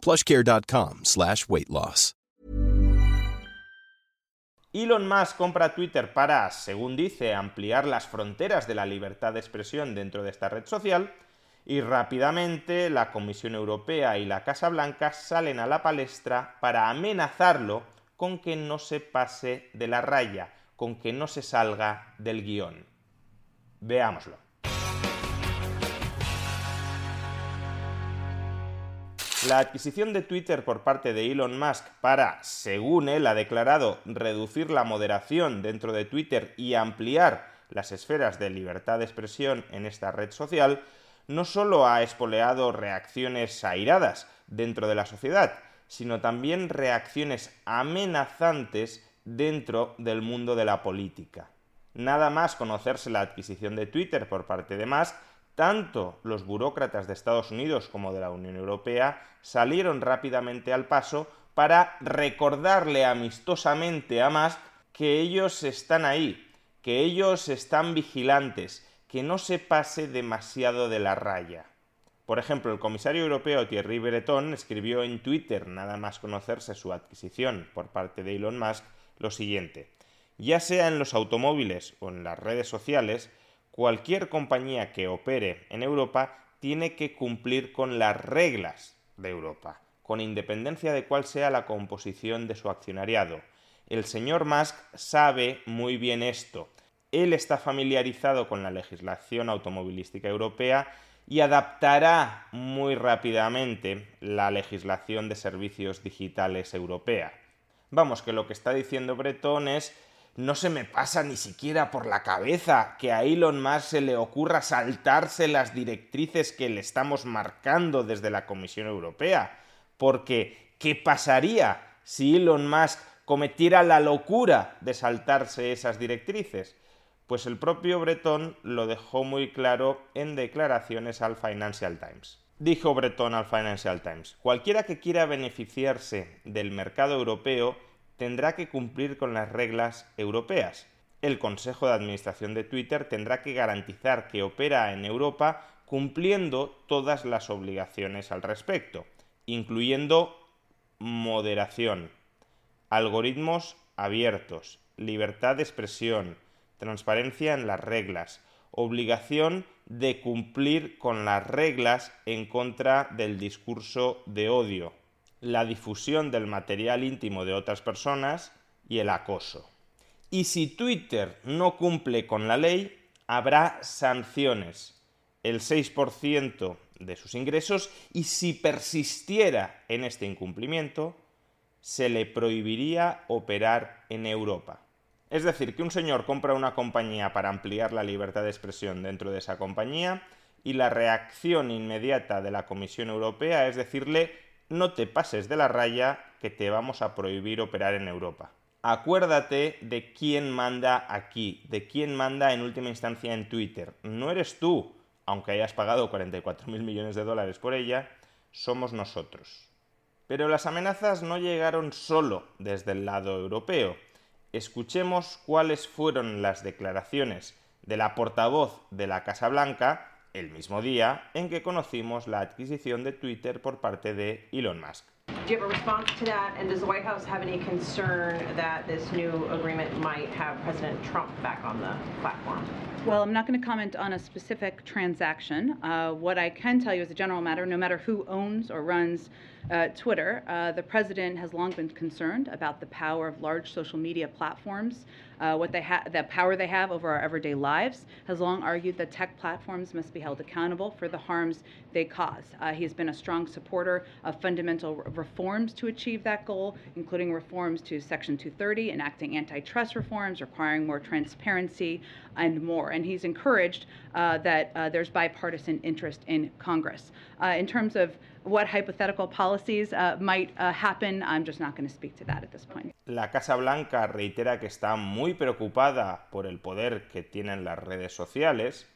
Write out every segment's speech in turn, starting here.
plushcare.com slash weight loss. Elon Musk compra Twitter para, según dice, ampliar las fronteras de la libertad de expresión dentro de esta red social y rápidamente la Comisión Europea y la Casa Blanca salen a la palestra para amenazarlo con que no se pase de la raya, con que no se salga del guion. Veámoslo. La adquisición de Twitter por parte de Elon Musk para, según él ha declarado, reducir la moderación dentro de Twitter y ampliar las esferas de libertad de expresión en esta red social, no solo ha espoleado reacciones airadas dentro de la sociedad, sino también reacciones amenazantes dentro del mundo de la política. Nada más conocerse la adquisición de Twitter por parte de Musk, tanto los burócratas de Estados Unidos como de la Unión Europea salieron rápidamente al paso para recordarle amistosamente a Musk que ellos están ahí, que ellos están vigilantes, que no se pase demasiado de la raya. Por ejemplo, el comisario europeo Thierry Breton escribió en Twitter, nada más conocerse su adquisición por parte de Elon Musk, lo siguiente. Ya sea en los automóviles o en las redes sociales, cualquier compañía que opere en Europa tiene que cumplir con las reglas de Europa, con independencia de cuál sea la composición de su accionariado. El señor Musk sabe muy bien esto. Él está familiarizado con la legislación automovilística europea y adaptará muy rápidamente la legislación de servicios digitales europea. Vamos, que lo que está diciendo Breton es no se me pasa ni siquiera por la cabeza que a Elon Musk se le ocurra saltarse las directrices que le estamos marcando desde la Comisión Europea. Porque, ¿qué pasaría si Elon Musk cometiera la locura de saltarse esas directrices? Pues el propio Breton lo dejó muy claro en declaraciones al Financial Times. Dijo Breton al Financial Times, cualquiera que quiera beneficiarse del mercado europeo tendrá que cumplir con las reglas europeas. El Consejo de Administración de Twitter tendrá que garantizar que opera en Europa cumpliendo todas las obligaciones al respecto, incluyendo moderación, algoritmos abiertos, libertad de expresión, transparencia en las reglas, obligación de cumplir con las reglas en contra del discurso de odio, la difusión del material íntimo de otras personas y el acoso. Y si Twitter no cumple con la ley, habrá sanciones, el 6% de sus ingresos, y si persistiera en este incumplimiento, se le prohibiría operar en Europa. Es decir, que un señor compra una compañía para ampliar la libertad de expresión dentro de esa compañía y la reacción inmediata de la Comisión Europea es decirle no te pases de la raya que te vamos a prohibir operar en Europa. Acuérdate de quién manda aquí, de quién manda en última instancia en Twitter. No eres tú, aunque hayas pagado 44 mil millones de dólares por ella, somos nosotros. Pero las amenazas no llegaron solo desde el lado europeo. Escuchemos cuáles fueron las declaraciones de la portavoz de la Casa Blanca el mismo día en que conocimos la adquisición de Twitter por parte de Elon Musk. Do you have a response to that? And does the White House have any concern that this new agreement might have President Trump back on the platform? Well, I'm not going to comment on a specific transaction. Uh, what I can tell you as a general matter, no matter who owns or runs uh, Twitter, uh, the president has long been concerned about the power of large social media platforms, uh, what they have, the power they have over our everyday lives. Has long argued that tech platforms must be held accountable for the harms they cause. Uh, he has been a strong supporter of fundamental reforms to achieve that goal, including reforms to Section 230, enacting antitrust reforms, requiring more transparency, and more. And he's encouraged uh, that uh, there's bipartisan interest in Congress. in terms of what hypothetical policies uh, might uh, happen. I'm just not going to speak to that at this point. La Casa Blanca reitera que está muy preocupada por el poder que tienen las redes sociales,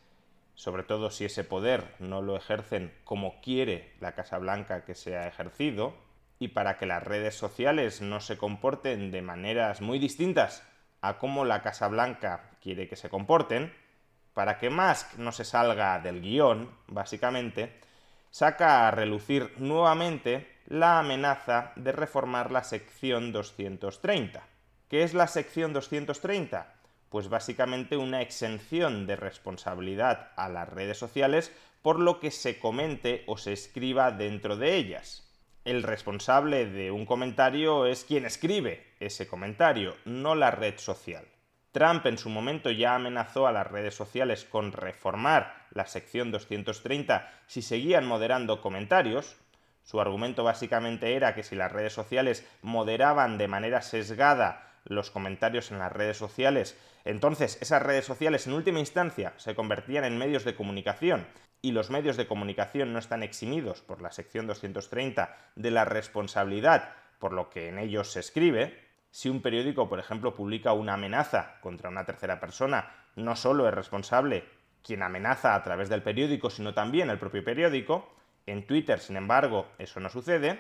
sobre todo si ese poder no lo ejercen como quiere la Casa Blanca que sea ejercido, y para que las redes sociales no se comporten de maneras muy distintas a cómo la Casa Blanca quiere que se comporten, para que Musk no se salga del guion, básicamente, saca a relucir nuevamente la amenaza de reformar la sección 230. ¿Qué es la sección 230? Pues básicamente una exención de responsabilidad a las redes sociales por lo que se comente o se escriba dentro de ellas. El responsable de un comentario es quien escribe ese comentario, no la red social. Trump en su momento ya amenazó a las redes sociales con reformar la sección 230 si seguían moderando comentarios. Su argumento básicamente era que si las redes sociales moderaban de manera sesgada los comentarios en las redes sociales, entonces esas redes sociales en última instancia se convertían en medios de comunicación y los medios de comunicación no están eximidos por la sección 230 de la responsabilidad por lo que en ellos se escribe, si un periódico, por ejemplo, publica una amenaza contra una tercera persona, no solo es responsable quien amenaza a través del periódico, sino también el propio periódico. En Twitter, sin embargo, eso no sucede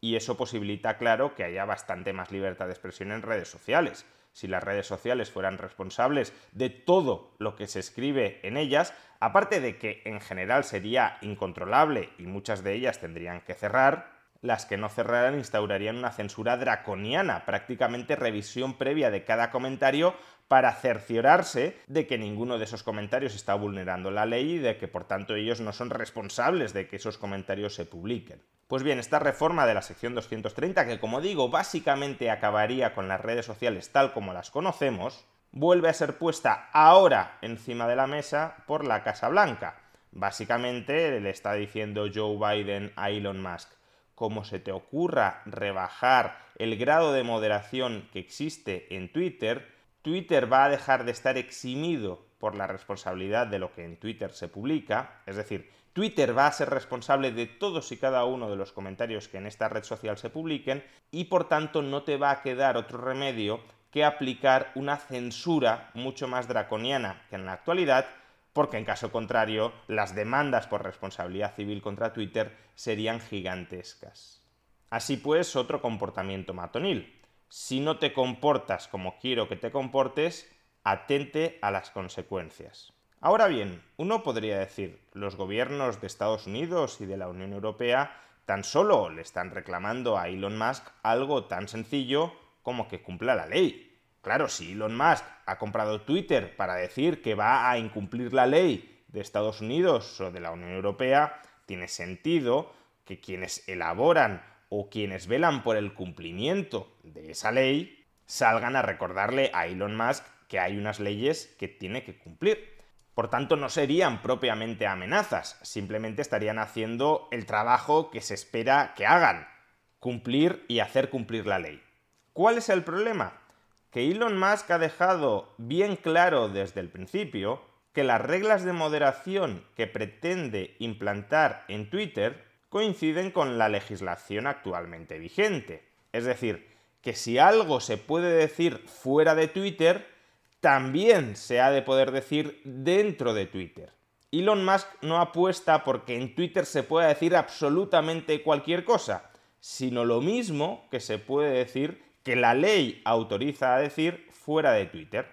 y eso posibilita, claro, que haya bastante más libertad de expresión en redes sociales. Si las redes sociales fueran responsables de todo lo que se escribe en ellas, aparte de que en general sería incontrolable y muchas de ellas tendrían que cerrar, las que no cerraran instaurarían una censura draconiana, prácticamente revisión previa de cada comentario para cerciorarse de que ninguno de esos comentarios está vulnerando la ley y de que por tanto ellos no son responsables de que esos comentarios se publiquen. Pues bien, esta reforma de la sección 230, que como digo básicamente acabaría con las redes sociales tal como las conocemos, vuelve a ser puesta ahora encima de la mesa por la Casa Blanca. Básicamente le está diciendo Joe Biden a Elon Musk, como se te ocurra rebajar el grado de moderación que existe en Twitter, Twitter va a dejar de estar eximido por la responsabilidad de lo que en Twitter se publica, es decir, Twitter va a ser responsable de todos y cada uno de los comentarios que en esta red social se publiquen y por tanto no te va a quedar otro remedio que aplicar una censura mucho más draconiana que en la actualidad porque en caso contrario las demandas por responsabilidad civil contra Twitter serían gigantescas. Así pues, otro comportamiento matonil. Si no te comportas como quiero que te comportes, atente a las consecuencias. Ahora bien, uno podría decir, los gobiernos de Estados Unidos y de la Unión Europea tan solo le están reclamando a Elon Musk algo tan sencillo como que cumpla la ley. Claro, si Elon Musk ha comprado Twitter para decir que va a incumplir la ley de Estados Unidos o de la Unión Europea, tiene sentido que quienes elaboran o quienes velan por el cumplimiento de esa ley salgan a recordarle a Elon Musk que hay unas leyes que tiene que cumplir. Por tanto, no serían propiamente amenazas, simplemente estarían haciendo el trabajo que se espera que hagan, cumplir y hacer cumplir la ley. ¿Cuál es el problema? Que Elon Musk ha dejado bien claro desde el principio que las reglas de moderación que pretende implantar en Twitter coinciden con la legislación actualmente vigente. Es decir, que si algo se puede decir fuera de Twitter, también se ha de poder decir dentro de Twitter. Elon Musk no apuesta porque en Twitter se pueda decir absolutamente cualquier cosa, sino lo mismo que se puede decir que la ley autoriza a decir fuera de Twitter.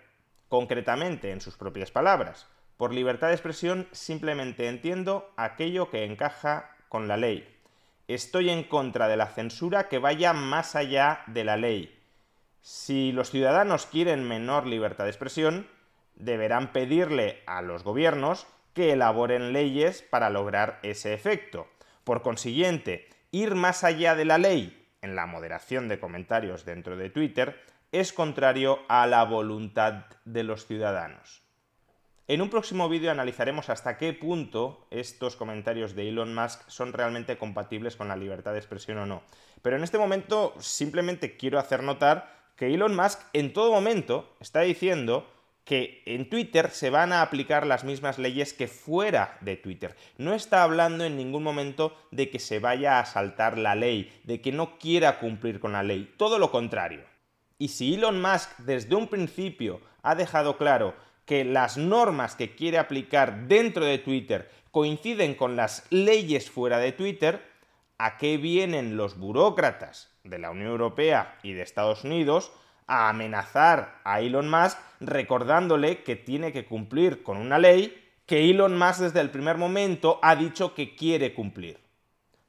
Concretamente, en sus propias palabras, por libertad de expresión simplemente entiendo aquello que encaja con la ley. Estoy en contra de la censura que vaya más allá de la ley. Si los ciudadanos quieren menor libertad de expresión, deberán pedirle a los gobiernos que elaboren leyes para lograr ese efecto. Por consiguiente, ir más allá de la ley en la moderación de comentarios dentro de Twitter es contrario a la voluntad de los ciudadanos. En un próximo vídeo analizaremos hasta qué punto estos comentarios de Elon Musk son realmente compatibles con la libertad de expresión o no. Pero en este momento simplemente quiero hacer notar que Elon Musk en todo momento está diciendo que en Twitter se van a aplicar las mismas leyes que fuera de Twitter. No está hablando en ningún momento de que se vaya a saltar la ley, de que no quiera cumplir con la ley, todo lo contrario. Y si Elon Musk desde un principio ha dejado claro que las normas que quiere aplicar dentro de Twitter coinciden con las leyes fuera de Twitter, ¿a qué vienen los burócratas de la Unión Europea y de Estados Unidos a amenazar a Elon Musk recordándole que tiene que cumplir con una ley que Elon Musk desde el primer momento ha dicho que quiere cumplir.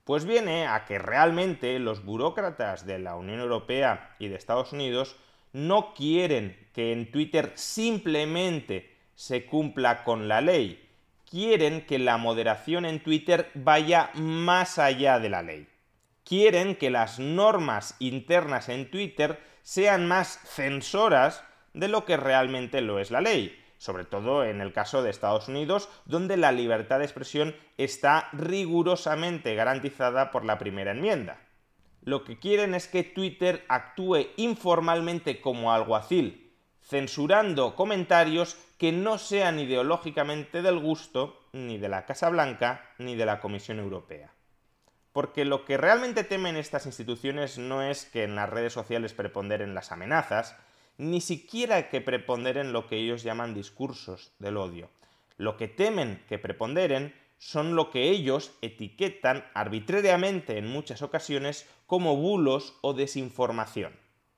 Pues viene a que realmente los burócratas de la Unión Europea y de Estados Unidos no quieren que en Twitter simplemente se cumpla con la ley, quieren que la moderación en Twitter vaya más allá de la ley. Quieren que las normas internas en Twitter sean más censoras de lo que realmente lo es la ley, sobre todo en el caso de Estados Unidos, donde la libertad de expresión está rigurosamente garantizada por la primera enmienda. Lo que quieren es que Twitter actúe informalmente como alguacil, censurando comentarios que no sean ideológicamente del gusto ni de la Casa Blanca ni de la Comisión Europea porque lo que realmente temen estas instituciones no es que en las redes sociales preponderen las amenazas, ni siquiera que preponderen lo que ellos llaman discursos del odio. Lo que temen que preponderen son lo que ellos etiquetan arbitrariamente en muchas ocasiones como bulos o desinformación.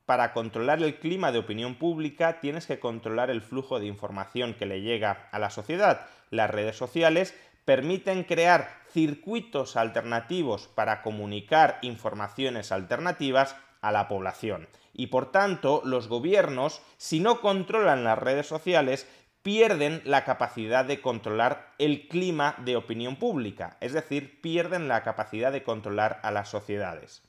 Para controlar el clima de opinión pública tienes que controlar el flujo de información que le llega a la sociedad. Las redes sociales permiten crear circuitos alternativos para comunicar informaciones alternativas a la población. Y por tanto, los gobiernos, si no controlan las redes sociales, pierden la capacidad de controlar el clima de opinión pública, es decir, pierden la capacidad de controlar a las sociedades.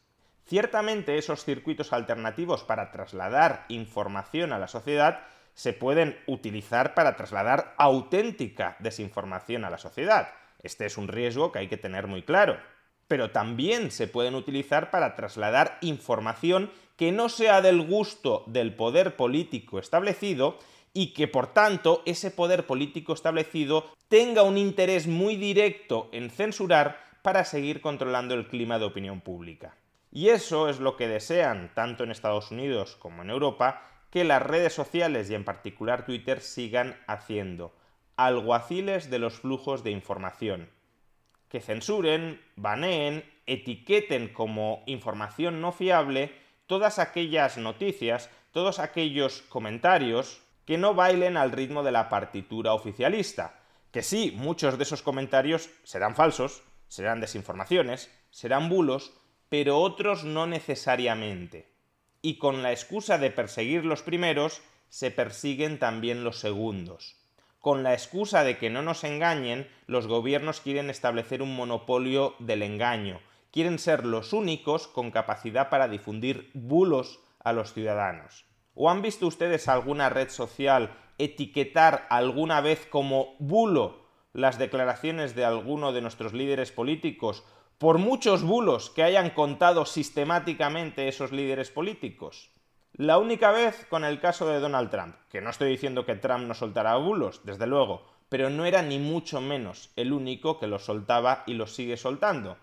Ciertamente esos circuitos alternativos para trasladar información a la sociedad se pueden utilizar para trasladar auténtica desinformación a la sociedad. Este es un riesgo que hay que tener muy claro. Pero también se pueden utilizar para trasladar información que no sea del gusto del poder político establecido y que por tanto ese poder político establecido tenga un interés muy directo en censurar para seguir controlando el clima de opinión pública. Y eso es lo que desean, tanto en Estados Unidos como en Europa, que las redes sociales y en particular Twitter sigan haciendo alguaciles de los flujos de información, que censuren, baneen, etiqueten como información no fiable todas aquellas noticias, todos aquellos comentarios que no bailen al ritmo de la partitura oficialista. Que sí, muchos de esos comentarios serán falsos, serán desinformaciones, serán bulos, pero otros no necesariamente y con la excusa de perseguir los primeros, se persiguen también los segundos. Con la excusa de que no nos engañen, los gobiernos quieren establecer un monopolio del engaño, quieren ser los únicos con capacidad para difundir bulos a los ciudadanos. ¿O han visto ustedes alguna red social etiquetar alguna vez como bulo las declaraciones de alguno de nuestros líderes políticos por muchos bulos que hayan contado sistemáticamente esos líderes políticos. La única vez con el caso de Donald Trump, que no estoy diciendo que Trump no soltara bulos, desde luego, pero no era ni mucho menos el único que los soltaba y los sigue soltando.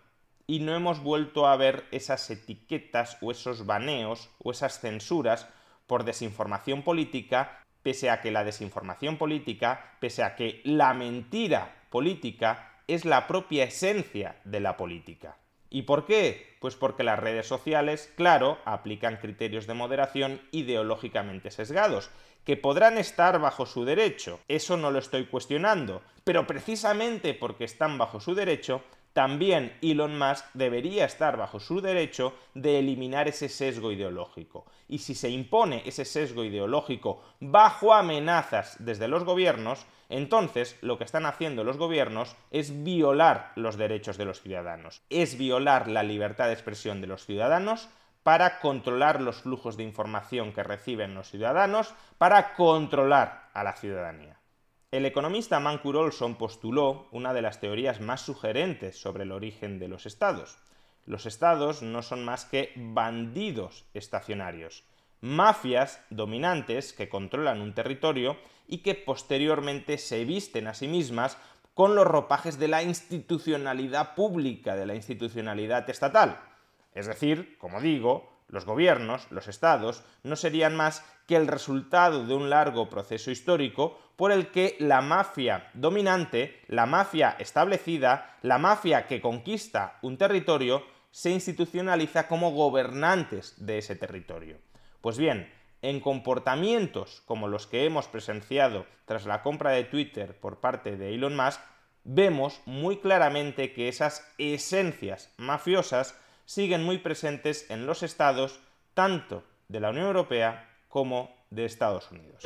Y no hemos vuelto a ver esas etiquetas o esos baneos o esas censuras por desinformación política, pese a que la desinformación política, pese a que la mentira política es la propia esencia de la política. ¿Y por qué? Pues porque las redes sociales, claro, aplican criterios de moderación ideológicamente sesgados, que podrán estar bajo su derecho, eso no lo estoy cuestionando, pero precisamente porque están bajo su derecho, también Elon Musk debería estar bajo su derecho de eliminar ese sesgo ideológico. Y si se impone ese sesgo ideológico bajo amenazas desde los gobiernos, entonces lo que están haciendo los gobiernos es violar los derechos de los ciudadanos, es violar la libertad de expresión de los ciudadanos para controlar los flujos de información que reciben los ciudadanos, para controlar a la ciudadanía. El economista Mancur Olson postuló una de las teorías más sugerentes sobre el origen de los estados. Los estados no son más que bandidos estacionarios. mafias dominantes que controlan un territorio y que posteriormente se visten a sí mismas con los ropajes de la institucionalidad pública, de la institucionalidad estatal. Es decir, como digo, los gobiernos, los estados, no serían más que el resultado de un largo proceso histórico por el que la mafia dominante, la mafia establecida, la mafia que conquista un territorio, se institucionaliza como gobernantes de ese territorio. Pues bien, en comportamientos como los que hemos presenciado tras la compra de Twitter por parte de Elon Musk, vemos muy claramente que esas esencias mafiosas siguen muy presentes en los estados tanto de la Unión Europea como de Estados Unidos.